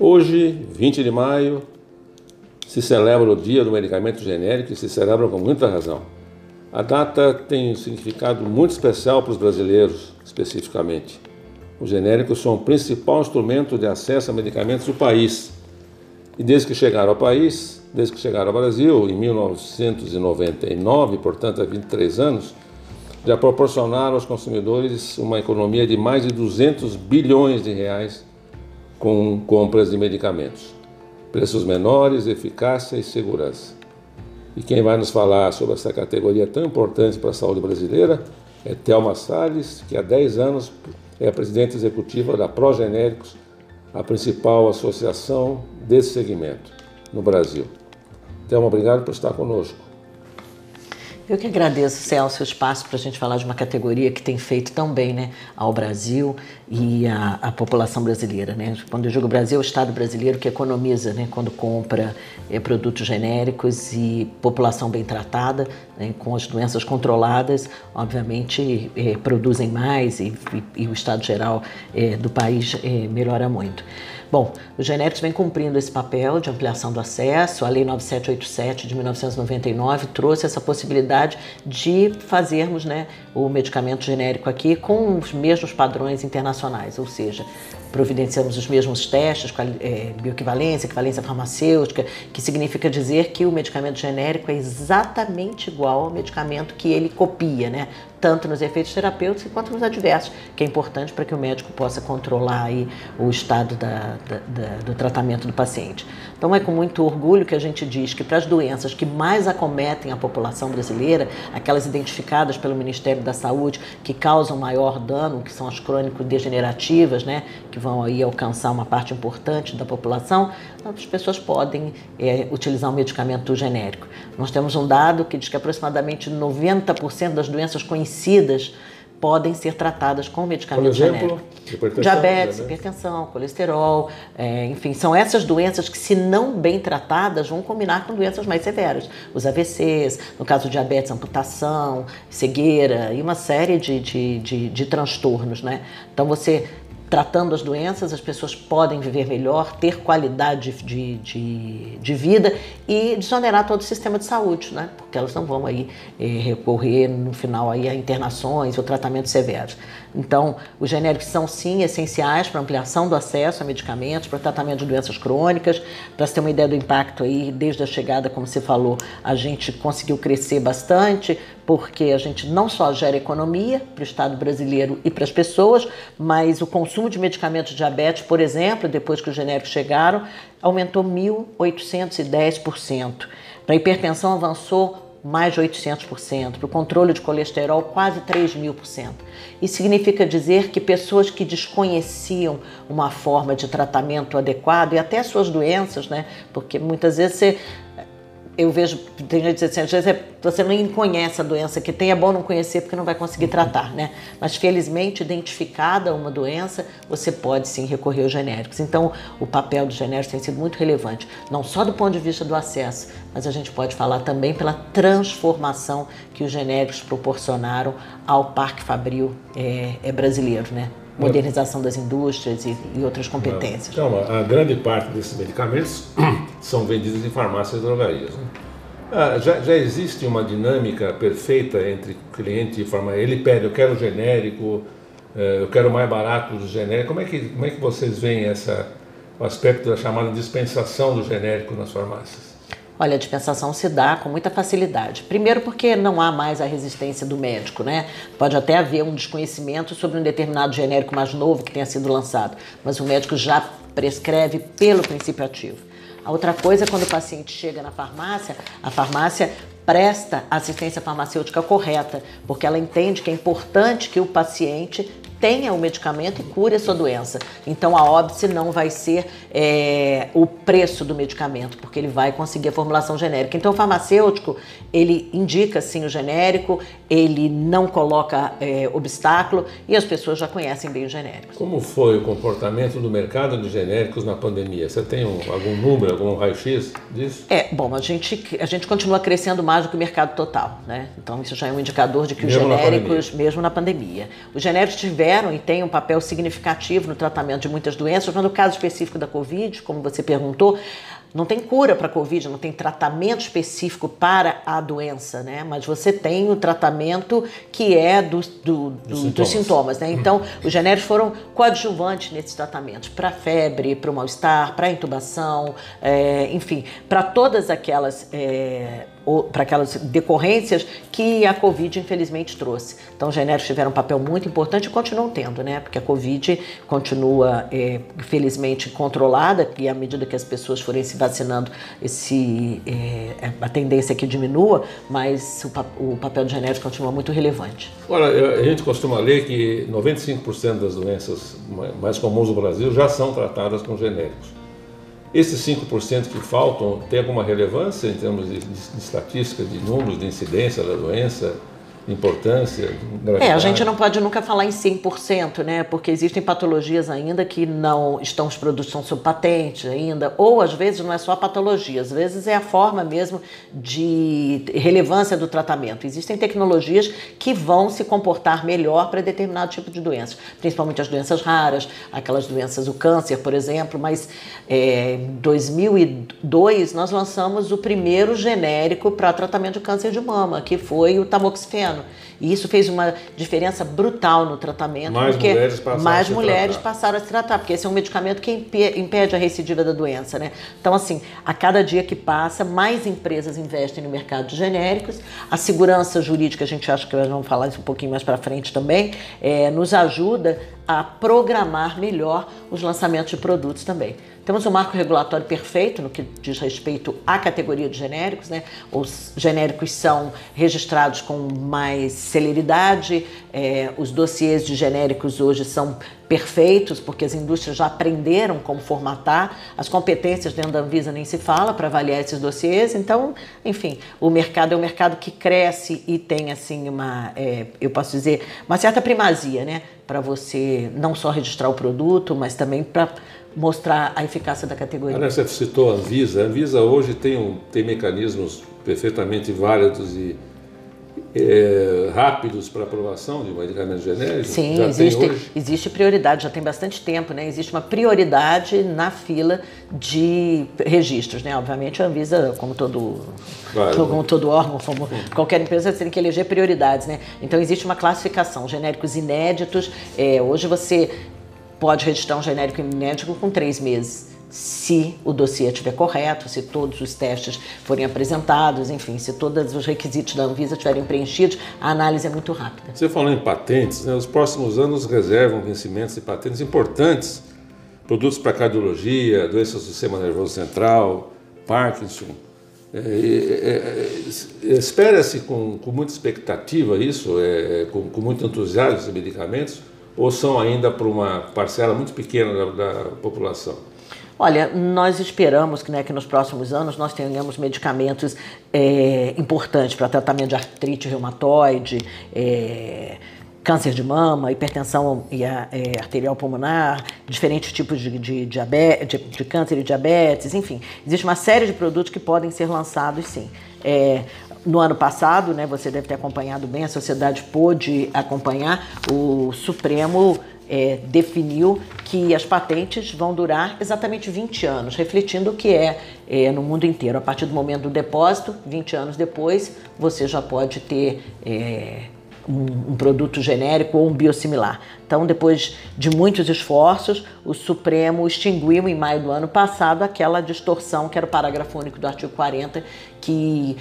Hoje, 20 de maio, se celebra o Dia do Medicamento Genérico e se celebra com muita razão. A data tem um significado muito especial para os brasileiros, especificamente. Os genéricos são o principal instrumento de acesso a medicamentos do país. E desde que chegaram ao país, desde que chegaram ao Brasil, em 1999, portanto há 23 anos, já proporcionaram aos consumidores uma economia de mais de 200 bilhões de reais com compras de medicamentos. Preços menores, eficácia e segurança. E quem vai nos falar sobre essa categoria tão importante para a saúde brasileira é Thelma Salles, que há 10 anos é a presidente executiva da Progenéricos, a principal associação desse segmento no Brasil. Thelma, obrigado por estar conosco. Eu que agradeço, Celso, o espaço para a gente falar de uma categoria que tem feito tão bem né, ao Brasil e à, população brasileira. Né? Quando eu digo Brasil, é o Estado brasileiro que economiza né, quando compra é, produtos genéricos e população bem tratada, né, com as doenças controladas, obviamente é, produzem mais e, e, e, o estado geral é, do país é, melhora muito. Bom, os genéricos vem cumprindo esse papel de ampliação do acesso. A Lei 9787 de 1999 trouxe essa possibilidade de fazermos né, o medicamento genérico aqui com os mesmos padrões internacionais, ou seja, providenciamos os mesmos testes, é, bioequivalência, equivalência farmacêutica, que significa dizer que o medicamento genérico é exatamente igual ao medicamento que ele copia, né? Tanto nos efeitos terapêuticos quanto nos adversos, que é importante para que o médico possa controlar aí o estado da, da, da, do tratamento do paciente. Então é com muito orgulho que a gente diz que para as doenças que mais acometem a população brasileira, aquelas identificadas pelo Ministério da Saúde que causam maior dano, que são as crônico-degenerativas, né, que vão aí alcançar uma parte importante da população, as pessoas podem é, utilizar um medicamento genérico. Nós temos um dado que diz que aproximadamente 90% das doenças conhecidas podem ser tratadas com medicamento Por exemplo, genérico. Diabetes, hipertensão, colesterol, é, enfim, são essas doenças que, se não bem tratadas, vão combinar com doenças mais severas. Os AVCs, no caso do diabetes, amputação, cegueira e uma série de, de, de, de transtornos, né? Então, você tratando as doenças, as pessoas podem viver melhor, ter qualidade de, de, de vida e desonerar todo o sistema de saúde, né? Porque elas não vão aí eh, recorrer no final aí a internações ou tratamentos severos. Então, os genéricos são sim essenciais para ampliação do acesso a medicamentos, para tratamento de doenças crônicas. Para você ter uma ideia do impacto aí, desde a chegada, como você falou, a gente conseguiu crescer bastante, porque a gente não só gera economia para o Estado brasileiro e para as pessoas, mas o consumo de medicamentos de diabetes, por exemplo, depois que os genéricos chegaram, aumentou 1.810%. Para a hipertensão avançou mais de 800%, para o controle de colesterol, quase 3 mil por cento. Isso significa dizer que pessoas que desconheciam uma forma de tratamento adequado e até suas doenças, né? Porque muitas vezes você eu vejo, tem gente assim, às vezes é, você nem conhece a doença que tem, é bom não conhecer porque não vai conseguir tratar, né? Mas felizmente, identificada uma doença, você pode sim recorrer aos genéricos. Então, o papel dos genéricos tem sido muito relevante, não só do ponto de vista do acesso, mas a gente pode falar também pela transformação que os genéricos proporcionaram ao parque fabril é, é brasileiro, né? Modernização das indústrias e, e outras competências. Então, a grande parte desses medicamentos são vendidos em farmácias e drogarias. Né? Ah, já, já, existe uma dinâmica perfeita entre cliente e farmácia. Ele pede, eu quero genérico, eh, eu quero mais barato do genérico. Como é que, como é que vocês veem essa, o aspecto da chamada dispensação do genérico nas farmácias? Olha, a dispensação se dá com muita facilidade. Primeiro porque não há mais a resistência do médico, né? Pode até haver um desconhecimento sobre um determinado genérico mais novo que tenha sido lançado, mas o médico já prescreve pelo princípio ativo. A outra coisa é quando o paciente chega na farmácia, a farmácia presta assistência farmacêutica correta, porque ela entende que é importante que o paciente tenha o medicamento e cure a sua doença. Então a óbice não vai ser é, o preço do medicamento, porque ele vai conseguir a formulação genérica. Então o farmacêutico ele indica sim o genérico, ele não coloca é, obstáculo e as pessoas já conhecem bem os genéricos. Como foi o comportamento do mercado de genéricos na pandemia? Você tem um, algum número, algum raio-x disso? É, bom, a gente, a gente continua crescendo mais do que o mercado total, né? Então isso já é um indicador de que mesmo os genéricos, na mesmo na pandemia, os genéricos tiveram tiveram e têm um papel significativo no tratamento de muitas doenças, mas no caso específico da Covid, como você perguntou, não tem cura para a Covid, não tem tratamento específico para a doença, né? Mas você tem o tratamento que é do, do, do, sintomas. dos sintomas, né? Então, os genéricos foram coadjuvantes nesses tratamentos para febre, para o mal-estar, para intubação, é, enfim, para todas aquelas. É, para aquelas decorrências que a Covid infelizmente trouxe. Então, os genéricos tiveram um papel muito importante e continuam tendo, né? Porque a Covid continua, é, felizmente, controlada e à medida que as pessoas forem se vacinando, esse, é, a tendência é que diminua, mas o, o papel do genérico continua muito relevante. Olha, a gente costuma ler que 95% das doenças mais comuns no Brasil já são tratadas com genéricos. Esses 5% que faltam tem alguma relevância em termos de, de, de estatística, de números, de incidência da doença? Importância? É, a gente não pode nunca falar em 100%, né? Porque existem patologias ainda que não estão, os produtos estão sob patente ainda, ou às vezes não é só a patologia, às vezes é a forma mesmo de relevância do tratamento. Existem tecnologias que vão se comportar melhor para determinado tipo de doenças, principalmente as doenças raras, aquelas doenças, o câncer, por exemplo, mas é, em 2002 nós lançamos o primeiro genérico para tratamento de câncer de mama, que foi o tamoxifeno. E isso fez uma diferença brutal no tratamento. Mais porque mulheres passaram mais a se mulheres tratar. passaram a se tratar, porque esse é um medicamento que impede a recidiva da doença, né? Então, assim, a cada dia que passa, mais empresas investem no mercado de genéricos. A segurança jurídica, a gente acha que nós vamos falar isso um pouquinho mais para frente também, é, nos ajuda a programar melhor os lançamentos de produtos também. Temos um marco regulatório perfeito no que diz respeito à categoria de genéricos, né? Os genéricos são registrados com mais celeridade, é, os dossiês de genéricos hoje são perfeitos, porque as indústrias já aprenderam como formatar, as competências dentro da Anvisa nem se fala para avaliar esses dossiês, então, enfim, o mercado é um mercado que cresce e tem, assim, uma, é, eu posso dizer, uma certa primazia, né? Para você não só registrar o produto, mas também para mostrar a eficácia da categoria. Aliás, você citou a Anvisa. A Anvisa hoje tem, um, tem mecanismos perfeitamente válidos e é, rápidos para aprovação de medicamentos genéricos? Sim, já existe, existe prioridade, já tem bastante tempo, né? Existe uma prioridade na fila de registros, né? Obviamente a Anvisa, como todo, claro. como todo órgão, como qualquer empresa, tem que eleger prioridades, né? Então existe uma classificação, genéricos inéditos. É, hoje você pode registrar um genérico inédito com três meses, se o dossiê estiver correto, se todos os testes forem apresentados, enfim, se todos os requisitos da Anvisa estiverem preenchidos, a análise é muito rápida. Você falou em patentes, né? os próximos anos reservam vencimentos de patentes importantes, produtos para cardiologia, doenças do sistema nervoso central, Parkinson. É, é, é, Espera-se com, com, muita expectativa isso, é, com, com muito entusiasmo esses medicamentos, ou são ainda para uma parcela muito pequena da, da população? Olha, nós esperamos que, né, que nos próximos anos nós tenhamos medicamentos é, importantes para tratamento de artrite reumatoide, é, câncer de mama, hipertensão e a, é, arterial pulmonar, diferentes tipos de, de, de, de, câncer e diabetes, enfim. Existe uma série de produtos que podem ser lançados, sim. No ano passado, né, você deve ter acompanhado bem, a sociedade pôde acompanhar, o Supremo é, definiu que as patentes vão durar exatamente 20 anos, refletindo o que é, é, no mundo inteiro. A partir do momento do depósito, 20 anos depois, você já pode ter é, um, um, produto genérico ou um biosimilar. Então, depois de muitos esforços, o Supremo extinguiu em maio do ano passado aquela distorção que era o parágrafo único do artigo 40, que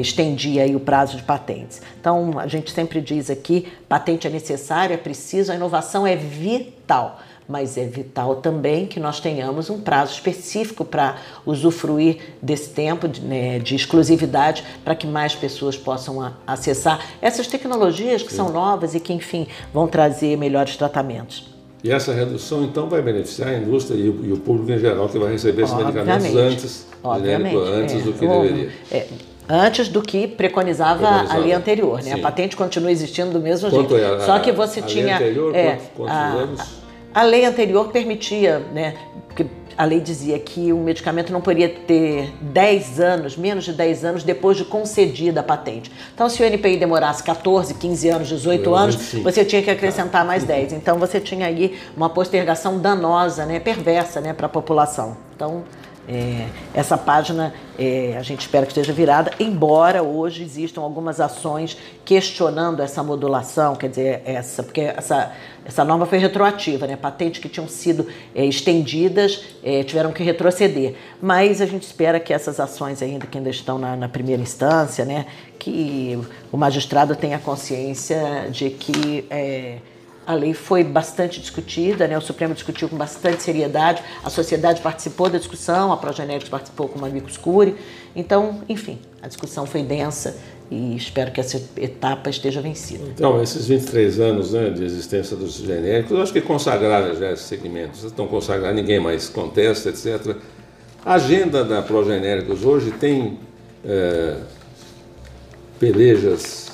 estendia aí o prazo de patentes. Então, a gente sempre diz aqui, patente é necessária, é preciso, a inovação é vital mas é vital também que nós tenhamos um prazo específico para usufruir desse tempo de, né, de exclusividade para que mais pessoas possam a, acessar essas tecnologias que Sim. são novas e que, enfim, vão trazer melhores tratamentos. E essa redução, então, vai beneficiar a indústria e o, e o público em geral que vai receber esses medicamentos antes, antes é, do que deveria. É, antes do que preconizava, preconizava. a lei anterior, né? A patente continua existindo do mesmo Quanto jeito. É a, Só que você a tinha lei anterior, é, quantos, quantos a, anos? A lei anterior permitia, né, que a lei dizia que o medicamento não poderia ter 10 anos, menos de 10 anos depois de concedida a patente. Então, se o NPI demorasse 14, 15 anos, 18 anos, você tinha que acrescentar mais 10. Então, você tinha aí uma postergação danosa, né, perversa né, para a população. Então, é, essa página é, a gente espera que esteja virada, embora hoje existam algumas ações questionando essa modulação, quer dizer, essa, porque essa, essa norma foi retroativa, né? patentes que tinham sido é, estendidas é, tiveram que retroceder. Mas a gente espera que essas ações ainda que ainda estão na, na primeira instância, né? que o magistrado tenha consciência de que é, a lei foi bastante discutida, né? o Supremo discutiu com bastante seriedade, a sociedade participou da discussão, a Progenérics participou com uma amicus curiae. Então, enfim, a discussão foi densa e espero que essa etapa esteja vencida. Então, esses 23 anos né, de existência dos genéricos, eu acho que consagraram já esses segmentos, estão consagrados, ninguém mais contesta, etc. A agenda da Progenéricos hoje tem é, pelejas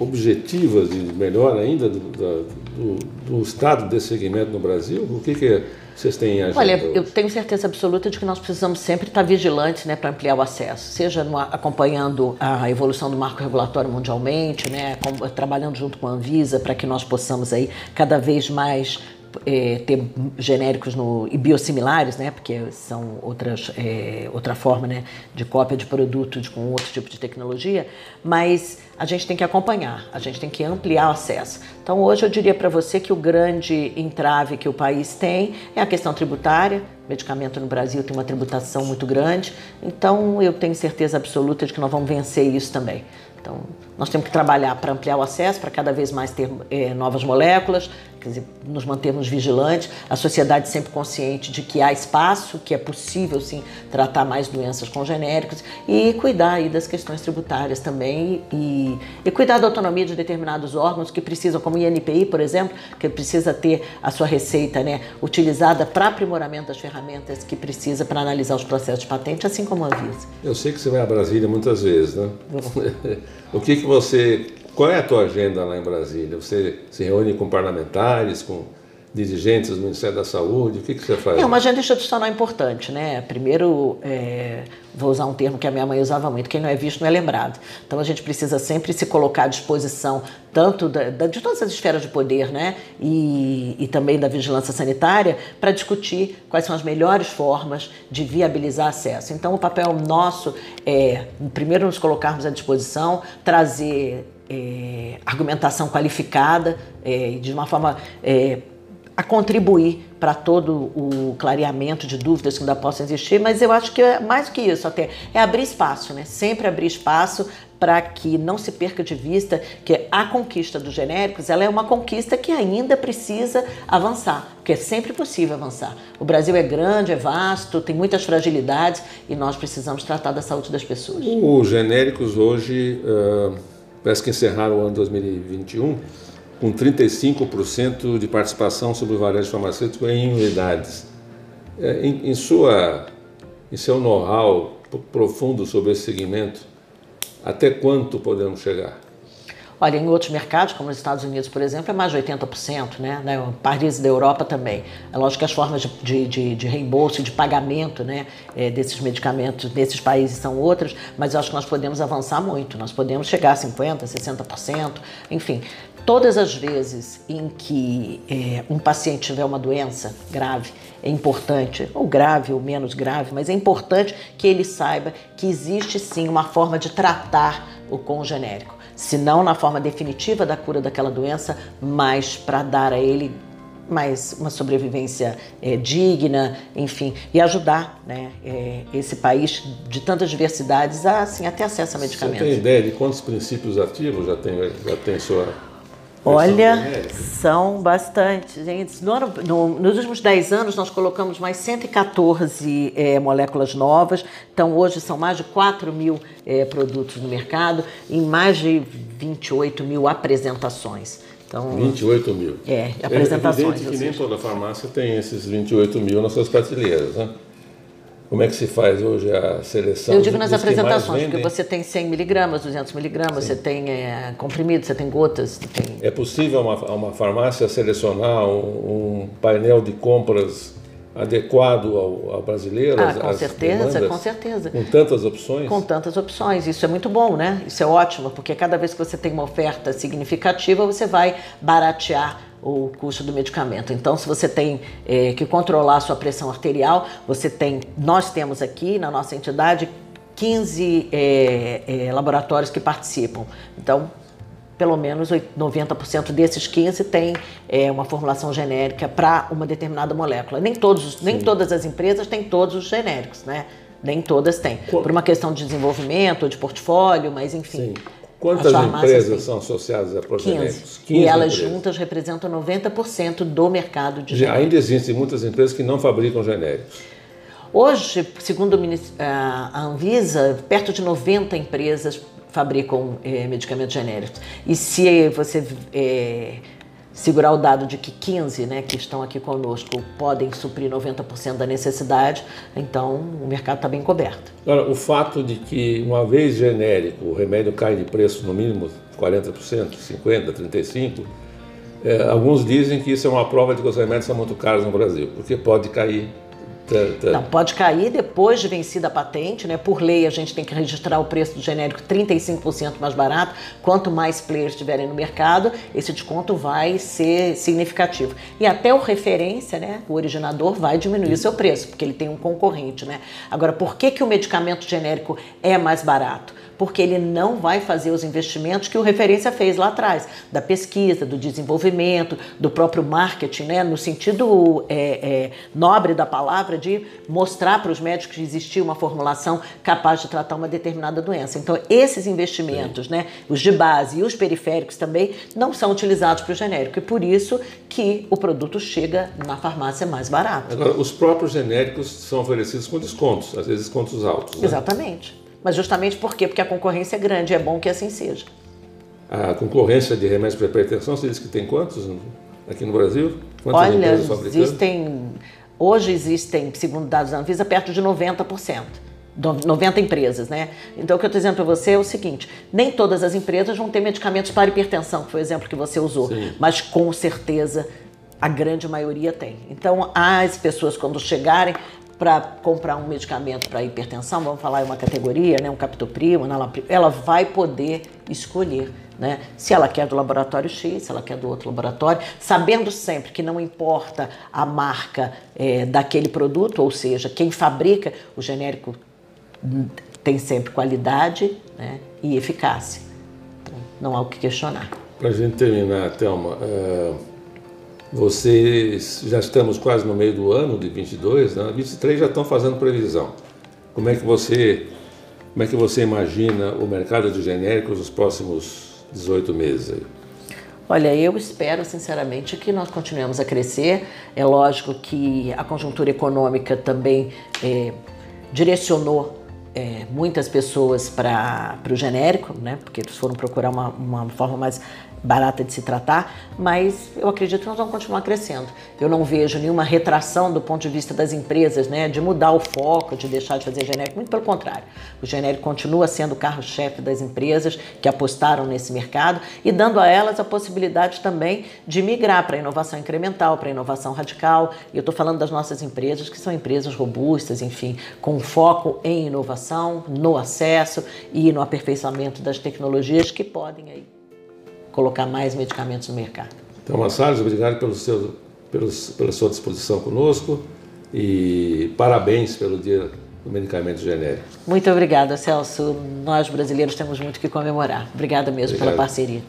objetivas de melhor ainda do, do, do, estado desse segmento no Brasil? O que, que vocês têm agenda Olha, eu tenho certeza absoluta de que nós precisamos sempre estar vigilantes né, para ampliar o acesso, seja no, acompanhando a evolução do marco regulatório mundialmente, né, com, trabalhando junto com a Anvisa para que nós possamos aí cada vez mais é, ter genéricos no, e biosimilares, né, porque são outras, é, outra forma né, de cópia de produtos com outro tipo de tecnologia, mas a gente tem que acompanhar, a gente tem que ampliar o acesso. Então, hoje eu diria para você que o grande entrave que o país tem é a questão tributária. Medicamento no Brasil tem uma tributação muito grande, então eu tenho certeza absoluta de que nós vamos vencer isso também. Então, nós temos que trabalhar para ampliar o acesso, para cada vez mais ter é, novas moléculas, quer dizer, nos mantermos vigilantes, a sociedade sempre consciente de que há espaço, que é possível sim tratar mais doenças com genéricos e cuidar aí das questões tributárias também e, e cuidar da autonomia de determinados órgãos que precisam, como o INPI, por exemplo, que precisa ter a sua receita né, utilizada para aprimoramento das ferramentas que precisa para analisar os processos de patente, assim como a Anvisa. Eu sei que você vai a Brasília muitas vezes, né? o que, que você qual é a tua agenda lá em Brasília? Você se reúne com parlamentares, com dirigentes do Ministério da Saúde? O que, que você faz? É uma agenda institucional importante, né? Primeiro, é, vou usar um termo que a minha mãe usava muito: quem não é visto não é lembrado. Então a gente precisa sempre se colocar à disposição tanto da, da, de todas as esferas de poder, né? E, e também da vigilância sanitária para discutir quais são as melhores formas de viabilizar acesso. Então o papel nosso é, primeiro, nos colocarmos à disposição, trazer é, argumentação qualificada, é, de uma forma é, a contribuir para todo o clareamento de dúvidas que ainda possam existir, mas eu acho que é mais do que isso até, é abrir espaço, né? Sempre abrir espaço para que não se perca de vista que a conquista dos genéricos ela é uma conquista que ainda precisa avançar, porque é sempre possível avançar. O Brasil é grande, é vasto, tem muitas fragilidades e nós precisamos tratar da saúde das pessoas. Os genéricos hoje... Uh parece que encerraram o ano 2021 com 35% de participação sobre o varejo farmacêutico em unidades. É, em, em, sua, em seu know-how profundo sobre esse segmento, até quanto podemos chegar? Olha, em outros mercados, como nos Estados Unidos, por exemplo, é mais de 80%, né? né? Países da Europa também. É lógico que as formas de, de, de reembolso de pagamento né, é, desses medicamentos nesses países são outras, mas eu acho que nós podemos avançar muito. Nós podemos chegar a 50%, 60%, enfim. Todas as vezes em que é, um paciente tiver uma doença grave, é importante, ou grave ou menos grave, mas é importante que ele saiba que existe sim uma forma de tratar o com genérico se não na forma definitiva da cura daquela doença, mas para dar a ele mais uma sobrevivência é, digna, enfim, e ajudar né, é, esse país de tantas diversidades a assim, ter acesso a medicamentos. Você tem ideia de quantos princípios ativos já tem, já tem sua Olha, são bastante, gente. No no, nos últimos 10 anos, nós colocamos mais 114 é, moléculas novas. Então, hoje são mais de 4 mil é, produtos no mercado, em mais de 28 mil apresentações. Então, 28 mil. É, apresentações. É evidente que nem toda farmácia tem esses 28 mil nas suas prateleiras, né? Como é que se faz hoje a seleção? Eu digo nas apresentações, porque você tem 100 miligramas, 200 miligramas, você tem é, comprimido, você tem gotas. Tem... É possível uma, uma farmácia selecionar um, um, painel de compras adequado ao, ao brasileiro? Ah, com certeza, demandas, com certeza. Com tantas opções? Com tantas opções. Isso é muito bom, né? Isso é ótimo, porque cada vez que você tem uma oferta significativa, você vai baratear o custo do medicamento. Então, se você tem é, que controlar a sua pressão arterial, você tem, nós temos aqui na nossa entidade 15 é, é, laboratórios que participam. Então, pelo menos 90% desses 15 tem é, uma formulação genérica para uma determinada molécula. Nem, todos, nem todas as empresas têm todos os genéricos, né? Nem todas têm. Por uma questão de desenvolvimento, de portfólio, mas enfim. Sim. Quantas empresas são associadas a progenéricos? 15. 15 e elas empresas. juntas representam 90% do mercado de genéricos. Ainda existem muitas empresas que não fabricam genéricos. Hoje, segundo a Anvisa, perto de 90 empresas fabricam é, medicamentos genéricos. E se você é, segurar o dado de que 15 né, que estão aqui conosco podem suprir 90% da necessidade, então o mercado está bem coberto. Agora, o fato de que, uma vez genérico, o remédio cai de preço no mínimo 40%, 50%, 35%, é, alguns dizem que isso é uma prova de que os remédios são muito caros no Brasil, porque pode cair Tá, tá. Não, pode cair depois de vencida a patente, né? Por lei, a gente tem que registrar o preço do genérico 35% mais barato. Quanto mais players estiverem no mercado, esse desconto vai ser significativo. E até o referência, né? O originador vai diminuir seu preço, porque ele tem um concorrente, né? Agora, por que, que o medicamento genérico é mais barato? Porque ele não vai fazer os investimentos que o referência fez lá atrás, da pesquisa, do desenvolvimento, do próprio marketing, né? no sentido é, é, nobre da palavra, de mostrar para os médicos que existia uma formulação capaz de tratar uma determinada doença. Então, esses investimentos, né, os de base e os periféricos também, não são utilizados para o genérico, e por isso que o produto chega na farmácia mais barato. Agora, os próprios genéricos são oferecidos com descontos, às vezes descontos altos. Né? Exatamente. Mas justamente por quê? Porque a concorrência é grande, é bom que assim seja. A concorrência de remédios para hipertensão, você disse que tem quantos aqui no Brasil? Quantas Olha, existem, hoje existem, segundo dados da Anvisa, perto de 90%. 90 empresas, né? Então, o que eu estou dizendo para você é o seguinte: nem todas as empresas vão ter medicamentos para hipertensão, que foi o exemplo que você usou, Sim. mas com certeza a grande maioria tem. Então, as pessoas, quando chegarem, para comprar um medicamento para hipertensão, vamos falar em uma categoria, né, um captopril, ela vai poder escolher né? Se ela quer do laboratório X, se ela quer do outro laboratório, sabendo sempre que não importa a marca é, daquele produto, ou seja, quem fabrica o genérico tem sempre qualidade né, e eficácia. Então, não há o que questionar. Para a gente terminar, Thelma, uh vocês já estamos quase no meio do ano de 22, né? 23 já estão fazendo previsão. Como é que você como é que você imagina o mercado de genéricos nos próximos 18 meses? Olha, eu espero sinceramente que nós continuemos a crescer. É lógico que a conjuntura econômica também é, direcionou é, muitas pessoas para o genérico, né? Porque eles foram procurar uma, uma forma mais barata de se tratar, mas eu acredito que nós vamos continuar crescendo. Eu não vejo nenhuma retração do ponto de vista das empresas, né, de mudar o foco, de deixar de fazer genérico, muito pelo contrário. O genérico continua sendo o carro-chefe das empresas que apostaram nesse mercado e dando a elas a possibilidade também de migrar para a inovação incremental, para a inovação radical. E eu estou falando das nossas empresas, que são empresas robustas, enfim, com foco em inovação, no acesso e no aperfeiçoamento das tecnologias que podem aí colocar mais medicamentos no mercado. Então, Massares, obrigado pelo seu, pelos, pela sua disposição conosco e parabéns pelo Dia do Medicamento Genérico. Muito obrigada, Celso. Nós brasileiros temos muito que comemorar. Obrigada mesmo Obrigado. pela parceria.